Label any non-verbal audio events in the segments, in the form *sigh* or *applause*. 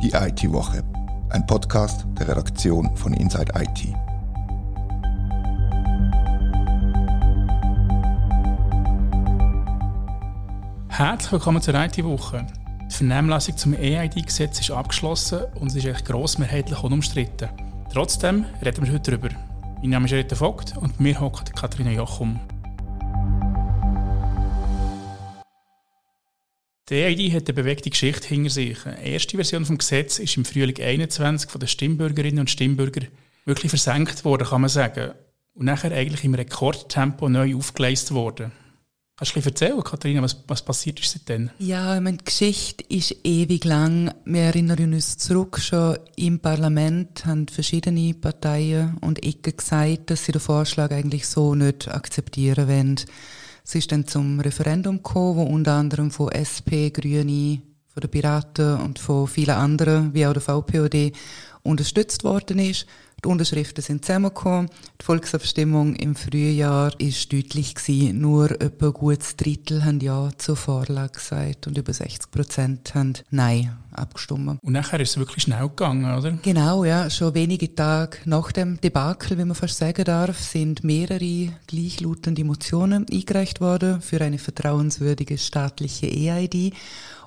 Die IT-Woche, ein Podcast der Redaktion von Inside IT. Herzlich willkommen zur IT-Woche. Die Vernehmlassung zum EID-Gesetz ist abgeschlossen und es ist echt grossmehrheitlich unumstritten. Trotzdem reden wir heute darüber. Mein Name ist Rita Vogt und mir hockt Katharina Jochum. Die EID hat eine bewegte Geschichte hinter sich. Die erste Version des Gesetzes ist im Frühling 21 von den Stimmbürgerinnen und Stimmbürgern wirklich versenkt worden, kann man sagen. Und nachher eigentlich im Rekordtempo neu aufgeleistet worden. Kannst du ein erzählen, Katharina, was, was passiert ist seitdem? Ja, ich meine, die Geschichte ist ewig lang. Wir erinnern uns zurück, schon im Parlament haben verschiedene Parteien und Ecken gesagt, dass sie den Vorschlag eigentlich so nicht akzeptieren wollen. Es ist dann zum Referendum gekommen, wo unter anderem von SP, Grüne, von den Piraten und von vielen anderen, wie auch der VPOD, unterstützt worden ist. Die Unterschriften sind zusammengekommen. Die Volksabstimmung im Frühjahr ist deutlich gewesen. Nur etwa ein gutes Drittel haben Ja zur Vorlage gesagt und über 60 Prozent haben Nein abgestimmt. Und nachher ist es wirklich schnell gegangen, oder? Genau, ja. Schon wenige Tage nach dem Debakel, wie man fast sagen darf, sind mehrere gleichlautende Motionen eingereicht worden für eine vertrauenswürdige staatliche EID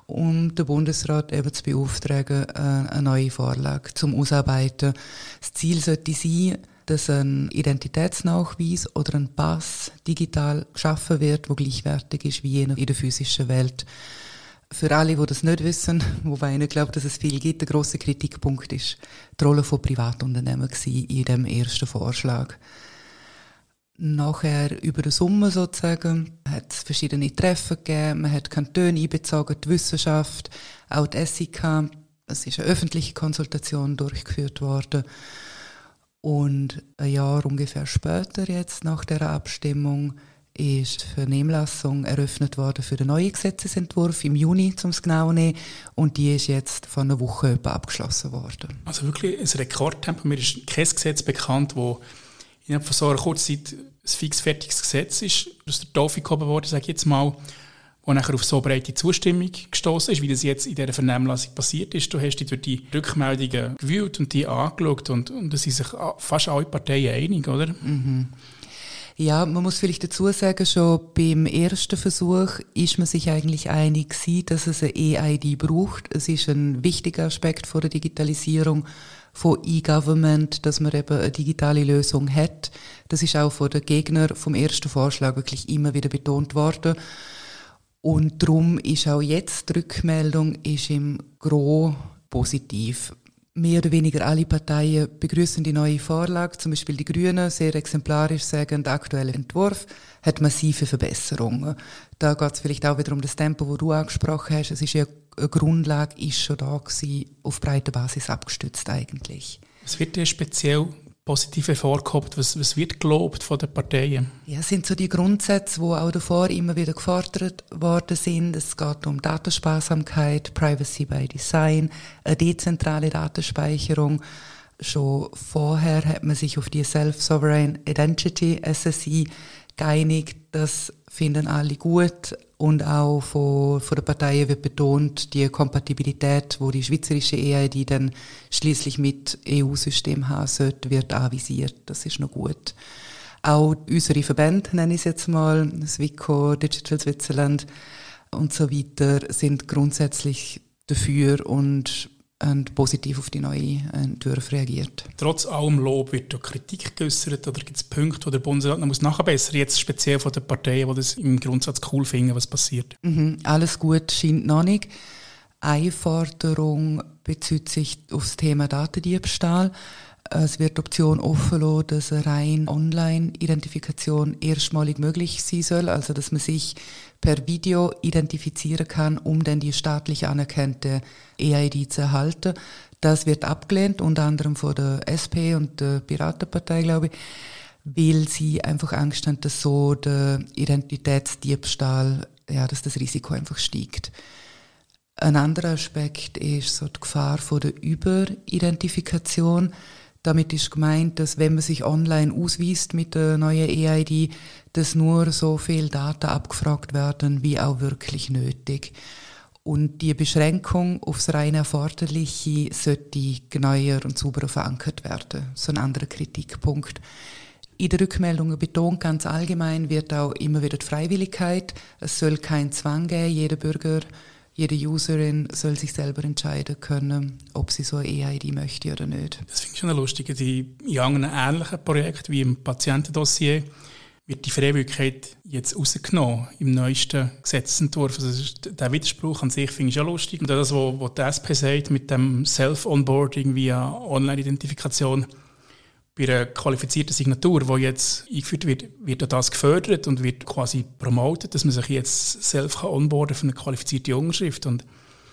um den Bundesrat eben zu beauftragen, äh, eine neue Vorlage zum Ausarbeiten. Das Ziel sollte sein, dass ein Identitätsnachweis oder ein Pass digital geschaffen wird, wo gleichwertig ist wie jener in der physischen Welt. Für alle, die das nicht wissen, *laughs* wobei ich nicht glaube, dass es viel gibt, der große Kritikpunkt ist die Rolle von Privatunternehmen in dem ersten Vorschlag. Nachher über den Sommer sozusagen hat es verschiedene Treffen gegeben, man hat Kantone einbezogen, die Wissenschaft, auch die SIK, es ist eine öffentliche Konsultation durchgeführt worden. Und ein Jahr ungefähr später jetzt, nach der Abstimmung, ist die Vernehmlassung eröffnet worden für den neuen Gesetzesentwurf im Juni, zum es genau nehmen. Und die ist jetzt vor einer Woche abgeschlossen worden. Also wirklich ein Rekordtempo. Mir ist kein Gesetz bekannt, das innerhalb von so einer kurzen Zeit ein fixfertiges Gesetz ist, aus der Taufe gehoben worden, sage ich jetzt mal, wo nachher auf so breite Zustimmung gestoßen ist, wie das jetzt in dieser Vernehmlassung passiert ist. Du hast dich durch die Rückmeldungen gewühlt und die angeschaut und, und es sind sich fast alle Parteien einig, oder? Mhm. Ja, man muss vielleicht dazu sagen, schon beim ersten Versuch ist man sich eigentlich einig dass es eine EID braucht. Es ist ein wichtiger Aspekt vor der Digitalisierung von E-Government, dass man eben eine digitale Lösung hat. Das ist auch von den Gegnern vom ersten Vorschlag wirklich immer wieder betont worden. Und darum ist auch jetzt die Rückmeldung ist im Gro positiv. Mehr oder weniger alle Parteien begrüßen die neue Vorlage. Zum Beispiel die Grünen, sehr exemplarisch sagen, der aktuelle Entwurf hat massive Verbesserungen. Da geht es vielleicht auch wieder um das Tempo, wo du angesprochen hast. Es ist ja eine Grundlage ist schon da gewesen, auf breiter Basis abgestützt eigentlich. Was wird dir speziell positiv hervorgehoben? Was, was wird gelobt von den Parteien? Ja, es sind so die Grundsätze, die auch davor immer wieder gefordert worden sind. Es geht um Datensparsamkeit, Privacy by Design, eine dezentrale Datenspeicherung. Schon vorher hat man sich auf die Self-Sovereign Identity, SSI, geeinigt. Das finden alle gut. Und auch von, von der Partei wird betont, die Kompatibilität, wo die schweizerische EID dann schließlich mit EU-System haben sollte, wird avisiert. Das ist noch gut. Auch unsere Verbände, nenne ich es jetzt mal, SWICO, Digital Switzerland und so weiter, sind grundsätzlich dafür und und positiv auf die neue Entwürfe reagiert. Trotz allem Lob wird da Kritik geäußert oder gibt es Punkte, wo der Bundesrat noch muss nachbessern jetzt speziell von den Parteien, die das im Grundsatz cool finden, was passiert? Mhm, alles gut scheint noch nicht. Eine Forderung bezieht sich auf das Thema Datendiebstahl. Es wird die Option offen lassen, dass eine rein Online-Identifikation erstmalig möglich sein soll, also dass man sich per Video identifizieren kann, um dann die staatlich anerkannte EID zu erhalten. Das wird abgelehnt, unter anderem von der SP und der Piratenpartei, glaube ich, weil sie einfach Angst haben, dass so der Identitätsdiebstahl, ja, dass das Risiko einfach steigt. Ein anderer Aspekt ist so die Gefahr von der Überidentifikation. Damit ist gemeint, dass wenn man sich online ausweist mit der neuen EID, dass nur so viel Daten abgefragt werden, wie auch wirklich nötig. Und die Beschränkung aufs rein Erforderliche sollte genauer und sauberer verankert werden. So ein anderer Kritikpunkt. In den Rückmeldungen betont ganz allgemein wird auch immer wieder die Freiwilligkeit. Es soll keinen Zwang geben. Jeder Bürger, jede Userin soll sich selber entscheiden können, ob sie so eine EID möchte oder nicht. Das finde ich schon lustig. In anderen ähnlichen Projekten wie im Patientendossier wird die Freiwilligkeit jetzt rausgenommen im neuesten Gesetzentwurf. Also der Widerspruch an sich finde ich schon lustig. Und das, was die SP sagt mit dem Self-Onboarding via Online-Identifikation, bei einer qualifizierten Signatur, die jetzt eingeführt wird, wird das gefördert und wird quasi promotet, dass man sich jetzt selbst onboarden für eine qualifizierte Unterschrift. Und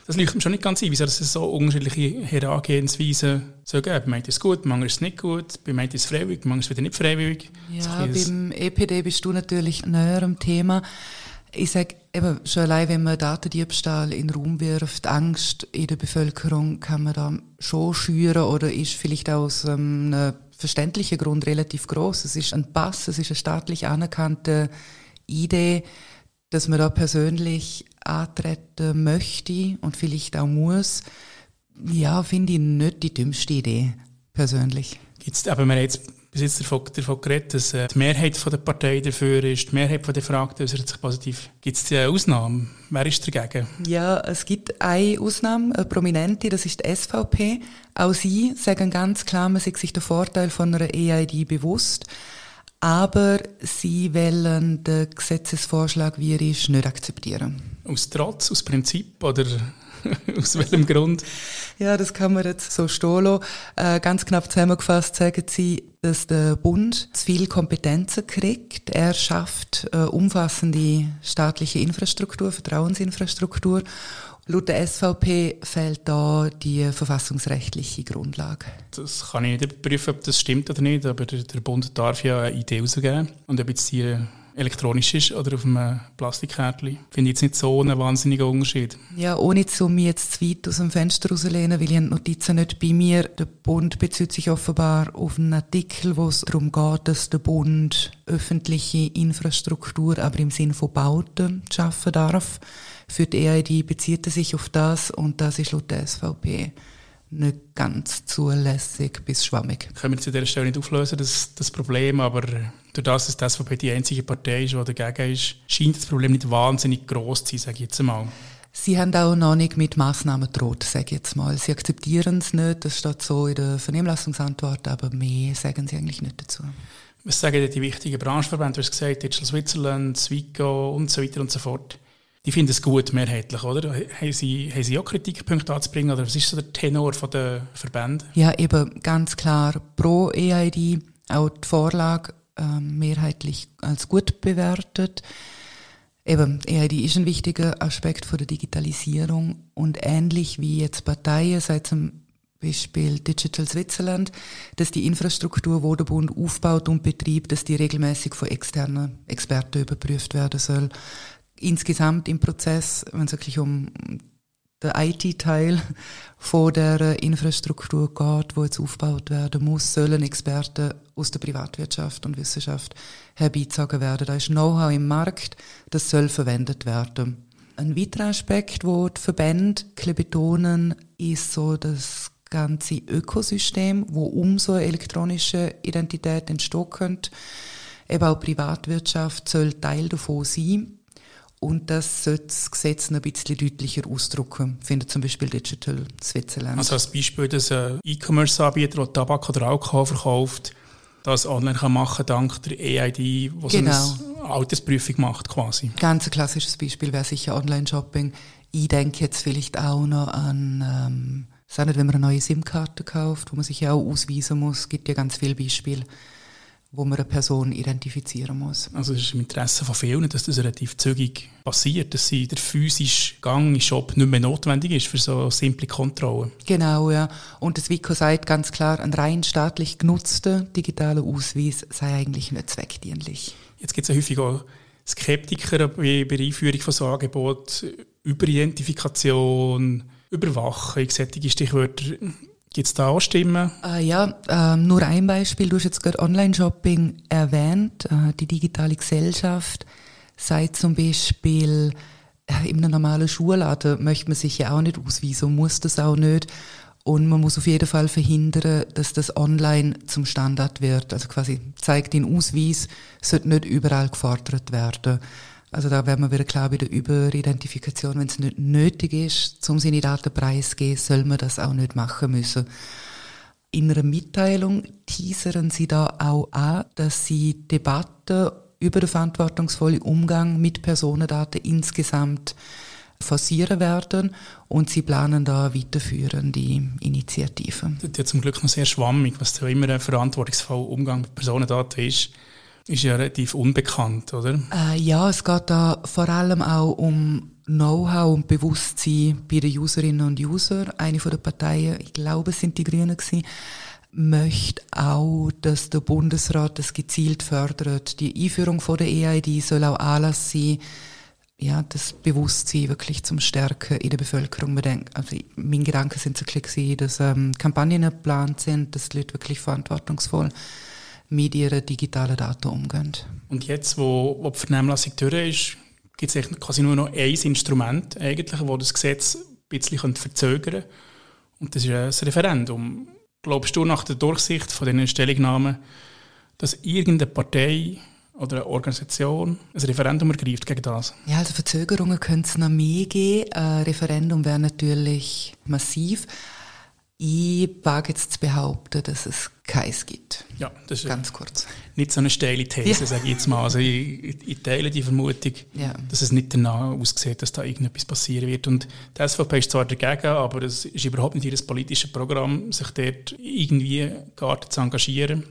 das leuchtet mir schon nicht ganz ein, wieso es so unterschiedliche Herangehensweisen so gibt. Bei manchen ist es gut, manchmal ist es nicht gut, bei manchen ist es freiwillig, manchmal ist es wieder nicht freiwillig. Ja, beim EPD bist du natürlich näher am Thema. Ich sage eben, schon allein, wenn man Datendiebstahl in den Raum wirft, Angst in der Bevölkerung kann man da schon schüren oder ist vielleicht aus einem verständlicher Grund relativ groß. Es ist ein Pass, es ist eine staatlich anerkannte Idee, dass man da persönlich antreten möchte und vielleicht auch muss. Ja, finde ich nicht die dümmste Idee, persönlich. Gibt's, aber haben jetzt bis jetzt davon, davon geredet, dass äh, die Mehrheit der Partei dafür ist, die Mehrheit der Frage äußert sich positiv. Gibt es eine Ausnahme? Wer ist dagegen? Ja, es gibt eine Ausnahme, eine prominente, das ist die SVP. Auch sie sagen ganz klar, man sei sich der Vorteil von einer EID bewusst. Aber sie wollen den Gesetzesvorschlag, wie er ist, nicht akzeptieren. Aus Trotz, aus Prinzip oder *laughs* Aus welchem Grund? Ja, das kann man jetzt so stehen äh, Ganz knapp zusammengefasst sagen Sie, dass der Bund zu viel Kompetenzen kriegt. Er schafft äh, umfassende staatliche Infrastruktur, Vertrauensinfrastruktur. Laut der SVP fehlt da die verfassungsrechtliche Grundlage. Das kann ich nicht überprüfen, ob das stimmt oder nicht, aber der Bund darf ja eine Idee rausgeben. Und ob jetzt die elektronisch ist oder auf einem Plastikkärtchen. Finde ich jetzt nicht so einen wahnsinnigen Unterschied. Ja, ohne zu mich jetzt zu weit aus dem Fenster rauszulehnen, weil ich die Notizen nicht bei mir. Der Bund bezieht sich offenbar auf einen Artikel, wo es darum geht, dass der Bund öffentliche Infrastruktur, aber im Sinne von Bauten, schaffen darf. Für die EID bezieht er sich auf das und das ist laut der SVP nicht ganz zulässig bis schwammig. Können wir an dieser Stelle nicht auflösen, das, das Problem, aber durch das, dass die SVP die einzige Partei ist, die dagegen ist, scheint das Problem nicht wahnsinnig groß zu sein, sage ich jetzt einmal. Sie haben auch noch nicht mit Massnahmen droht, sage ich jetzt mal. Sie akzeptieren es nicht, das steht so in der Vernehmlassungsantwort, aber mehr sagen Sie eigentlich nicht dazu. Was sagen die wichtigen Branchenverbände? Du hast gesagt, Digital Switzerland, Swico und so weiter und so fort die finden es gut mehrheitlich, oder? Haben Sie, haben Sie auch Kritikpunkte anzubringen oder was ist so der Tenor der Verbände? Ja, eben ganz klar pro EID, auch die Vorlage äh, mehrheitlich als gut bewertet. Eben, EID ist ein wichtiger Aspekt von der Digitalisierung und ähnlich wie jetzt Parteien seit zum Beispiel Digital Switzerland, dass die Infrastruktur, wo der Bund aufbaut und betreibt, dass die regelmäßig von externen Experten überprüft werden soll insgesamt im Prozess, wenn es wirklich um den IT-Teil von der Infrastruktur geht, wo jetzt aufgebaut werden muss, sollen Experten aus der Privatwirtschaft und Wissenschaft herbeizogen werden. Da ist Know-how im Markt, das soll verwendet werden. Ein weiterer Aspekt, wo die Verbände betonen, ist so das ganze Ökosystem, wo um so eine elektronische Identität entstehen könnte. Eben auch Privatwirtschaft soll Teil davon sein. Und das sollte das Gesetz noch ein bisschen deutlicher ausdrücken, findet zum Beispiel Digital Switzerland. Also als Beispiel, dass ein E-Commerce-Anbieter, der Tabak oder Alkohol verkauft, das online kann machen dank der EID, die genau. so eine Altersprüfung macht quasi. Ganz ein klassisches Beispiel wäre sicher Online-Shopping. Ich denke jetzt vielleicht auch noch an, ähm, nicht, wenn man eine neue SIM-Karte kauft, wo man sich ja auch ausweisen muss, gibt ja ganz viele Beispiele wo man eine Person identifizieren muss. Also es ist im Interesse von vielen, dass das relativ zügig passiert, dass der physische Gang in Shop nicht mehr notwendig ist für so simple Kontrollen. Genau, ja. Und das WICO sagt ganz klar, ein rein staatlich genutzter digitaler Ausweis sei eigentlich nicht zweckdienlich. Jetzt gibt es ja häufig auch Skeptiker bei der Einführung von so Angeboten, Überidentifikation, Überwachung, solche Stichwörter. Gibt es da auch Stimmen? Äh, ja, äh, nur ein Beispiel. Du hast jetzt gerade Online-Shopping erwähnt. Äh, die digitale Gesellschaft sei zum Beispiel in einem normalen Schulladen möchte man sich ja auch nicht ausweisen, muss das auch nicht. Und man muss auf jeden Fall verhindern, dass das online zum Standard wird. Also quasi zeigt den Ausweis, sollte nicht überall gefordert werden. Also da wäre man wieder klar bei der Überidentifikation, wenn es nicht nötig ist, um seine Daten preiszugeben, soll man das auch nicht machen müssen. In einer Mitteilung teasern Sie da auch an, dass Sie Debatten über den verantwortungsvollen Umgang mit Personendaten insgesamt forcieren werden und sie planen da weiterführende Initiativen. Das ist ja zum Glück noch sehr schwammig, was da immer ein verantwortungsvoller Umgang mit Personendaten ist. Ist ja relativ unbekannt, oder? Äh, ja, es geht da vor allem auch um Know-how und Bewusstsein bei den Userinnen und Usern. Eine von den Parteien, ich glaube, es sind die Grünen gewesen, möchte auch, dass der Bundesrat das gezielt fördert. Die Einführung von der EID soll auch Anlass sein, ja, das Bewusstsein wirklich zum Stärken in der Bevölkerung. Also mein Gedanke sind so dass ähm, Kampagnen geplant sind, dass die Leute wirklich verantwortungsvoll mit ihren digitalen Daten umgehen. Und jetzt, wo, wo die Vernehmlassung durch ist, gibt es quasi nur noch ein Instrument, eigentlich, wo das Gesetz ein bisschen verzögern könnte. Und das ist das Referendum. Glaubst du nach der Durchsicht von diesen Stellungnahmen, dass irgendeine Partei oder eine Organisation ein Referendum ergreift gegen das? Ja, also Verzögerungen könnte es noch mehr geben. Ein Referendum wäre natürlich massiv. Ich wage jetzt zu behaupten, dass es keins gibt. Ja, das ist ganz kurz. Nicht so eine steile These, ja. sage ich jetzt mal. Also ich, ich teile die Vermutung, ja. dass es nicht danach aussieht, dass da irgendetwas passieren wird. Und die SVP ist zwar dagegen, aber es ist überhaupt nicht ihr politisches Programm, sich dort irgendwie gar zu engagieren.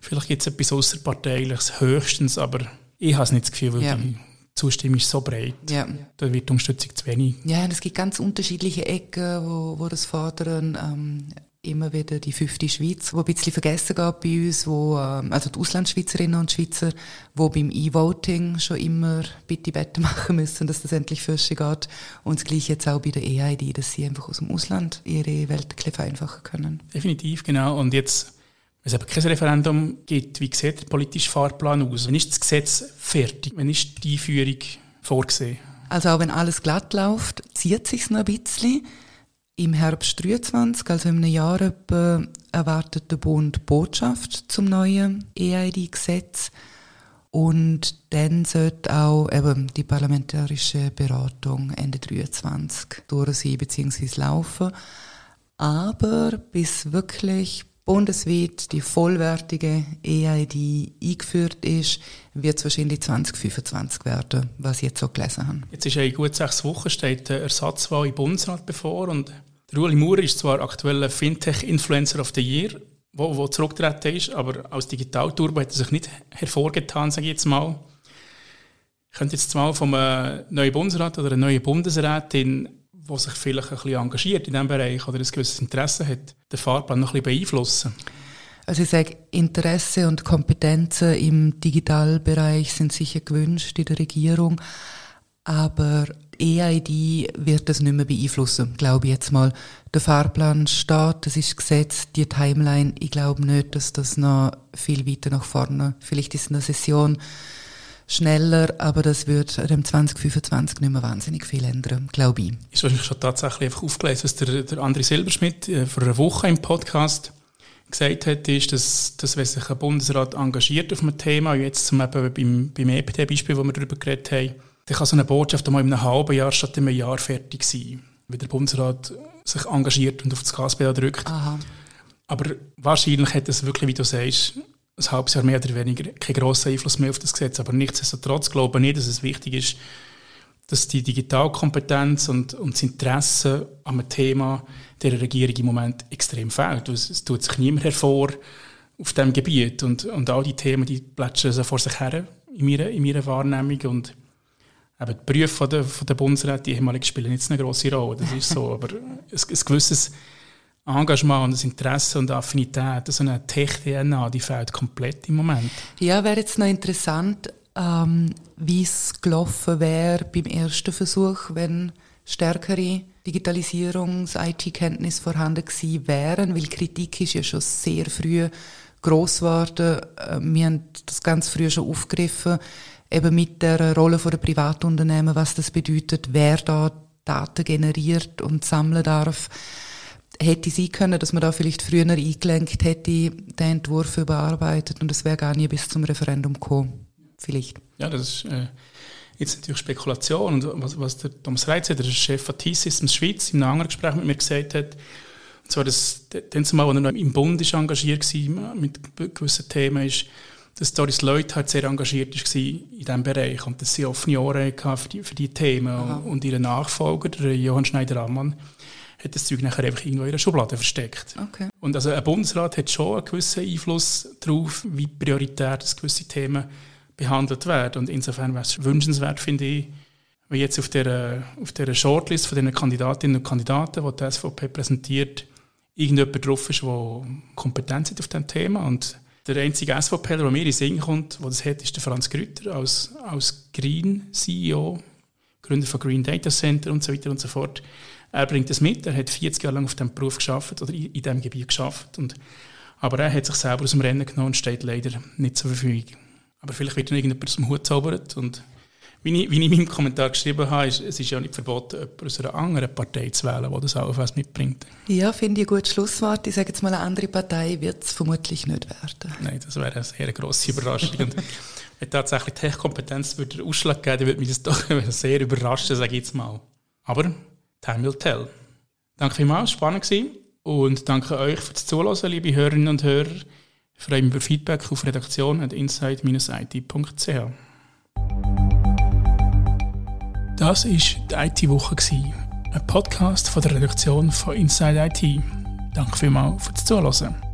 Vielleicht gibt es etwas Außerparteiliches höchstens, aber ich habe nicht das Gefühl, weil ja. die Zustimmung ist so breit. Ja. Da wird Unterstützung zu wenig. Ja, und es gibt ganz unterschiedliche Ecken, wo, wo das fordern. Ähm, immer wieder die fünfte Schweiz, wo ein bisschen vergessen geht bei uns, wo, ähm, also die Auslandschweizerinnen und Schweizer, wo beim E-Voting schon immer bitte Bette *laughs* machen müssen, dass das endlich fürschen geht. Und das Gleiche jetzt auch bei der EID, dass sie einfach aus dem Ausland ihre Welt ein bisschen vereinfachen können. Definitiv, genau. Und jetzt wenn es aber kein Referendum gibt, wie sieht der politische Fahrplan aus? Wann ist das Gesetz fertig? Wann ist die Einführung vorgesehen? Also auch wenn alles glatt läuft, zieht sich noch ein bisschen. Im Herbst 23, also in einem Jahr etwa, erwartet der Bund Botschaft zum neuen EID-Gesetz. Und dann sollte auch eben die parlamentarische Beratung Ende 23 durch sein bzw. laufen. Aber bis wirklich bundesweit die vollwertige EID eingeführt ist, wird es wahrscheinlich 2025 werden, was ich jetzt so gelesen habe. Jetzt ist ja in gut sechs Wochen steht der Ersatzwahl im Bundesrat bevor und der Ueli Maurer ist zwar aktueller Fintech-Influencer of the Year, wo, wo zurückgetreten ist, aber als Digitalturbo hat er sich nicht hervorgetan, sage ich jetzt mal. Ich könnte jetzt mal vom äh, neuen Bundesrat oder einer neuen Bundesrätin der sich vielleicht ein bisschen engagiert in diesem Bereich oder ein gewisses Interesse hat, den Fahrplan noch ein bisschen beeinflussen? Also ich sage, Interesse und Kompetenzen im Digitalbereich sind sicher gewünscht in der Regierung, aber EID wird das nicht mehr beeinflussen, glaube ich jetzt mal. Der Fahrplan steht, das ist gesetzt, die Timeline, ich glaube nicht, dass das noch viel weiter nach vorne, vielleicht ist eine Session schneller, aber das wird dem 2025 nicht mehr wahnsinnig viel ändern, glaube ich. Ist wahrscheinlich schon tatsächlich einfach aufgelesen, was der, der André Silberschmidt äh, vor einer Woche im Podcast gesagt hat, ist, dass, dass wenn sich ein Bundesrat engagiert auf einem Thema, jetzt zum Beispiel beim, beim EPT-Beispiel, wo wir darüber geredet haben, dann kann so eine Botschaft einmal in einem halben Jahr statt in einem Jahr fertig sein, wenn der Bundesrat sich engagiert und auf das Gaspedal drückt. Aha. Aber wahrscheinlich hat es wirklich, wie du sagst, ein halbes Jahr mehr oder weniger keinen grossen Einfluss mehr auf das Gesetz. Aber nichtsdestotrotz glaube ich nicht, dass es wichtig ist, dass die Digitalkompetenz und, und das Interesse an einem Thema der Regierung im Moment extrem fehlt. Es, es tut sich niemand hervor auf diesem Gebiet. Und, und all die Themen, die plätschern so vor sich her in meiner, in meiner Wahrnehmung. Und eben die Berufe von der, von der Bundesrat, die ehemaligen, spielen jetzt eine grosse Rolle. Das ist so. Aber ein, ein gewisses Engagement und das Interesse und Affinität, so eine Tech-DNA, die fehlt komplett im Moment. Ja, wäre jetzt noch interessant, ähm, wie es gelaufen wäre beim ersten Versuch, wenn stärkere Digitalisierungs-IT-Kenntnisse vorhanden gewesen wären, weil Kritik ist ja schon sehr früh groß geworden. Äh, wir haben das ganz früh schon aufgegriffen. eben mit der Rolle der Privatunternehmen, was das bedeutet, wer da Daten generiert und sammeln darf, hätte sein können, dass man da vielleicht früher eingelenkt hätte, den Entwurf überarbeitet und es wäre gar nie bis zum Referendum gekommen. Vielleicht. Ja, das ist äh, jetzt natürlich Spekulation. Und was, was der Thomas Reitzer, der Chef von T-Systems Schweiz, in einem anderen Gespräch mit mir gesagt hat, und zwar, dass, dann zumal, als er noch im Bund ist engagiert war, mit gewissen Themen, ist, dass Doris Leute halt sehr engagiert war in diesem Bereich und dass sie offene Ohren hatte für die, für die Themen. Aha. Und ihr Nachfolger, der Johann Schneider-Ammann, hat das Zeug nachher einfach irgendwo in der Schublade versteckt. Okay. Und also ein Bundesrat hat schon einen gewissen Einfluss darauf, wie prioritär das gewisse Themen behandelt werden. Und insofern wäre es wünschenswert, finde ich, wenn jetzt auf der, auf der Shortlist von den Kandidatinnen und Kandidaten, die die SVP präsentiert, irgendjemand drauf ist, der Kompetenz hat auf diesem Thema. Und der einzige SVPler, der mir in den Sinn kommt, der das hat, ist der Franz Grütter als, als Green CEO, Gründer von Green Data Center und so weiter und so fort. Er bringt das mit, er hat 40 Jahre lang auf diesem Beruf geschafft oder in, in diesem Gebiet geschafft. Und, aber er hat sich selber aus dem Rennen genommen und steht leider nicht zur Verfügung. Aber vielleicht wird dann irgendjemand aus dem Hut zaubert und wie ich, wie ich in meinem Kommentar geschrieben habe, ist, es ist ja nicht verboten, jemanden aus einer anderen Partei zu wählen, der das auch was mitbringt. Ja, finde ich ein gutes Schlusswort. Ich sage jetzt mal, eine andere Partei wird es vermutlich nicht werden. Nein, das wäre eine sehr grosse Überraschung. Wenn tatsächlich Tech-Kompetenz würde Ausschlag geben, würde mich das doch *laughs* sehr überraschen, sage ich jetzt mal. Aber time will tell. Danke vielmals, spannend gewesen. Und danke euch fürs Zuhören, liebe Hörerinnen und Hörer. Ich freue mich über Feedback auf redaktion.inside-it.ch. Das war die IT-Woche, ein Podcast von der Redaktion von Inside IT. Danke vielmals fürs Zuhören.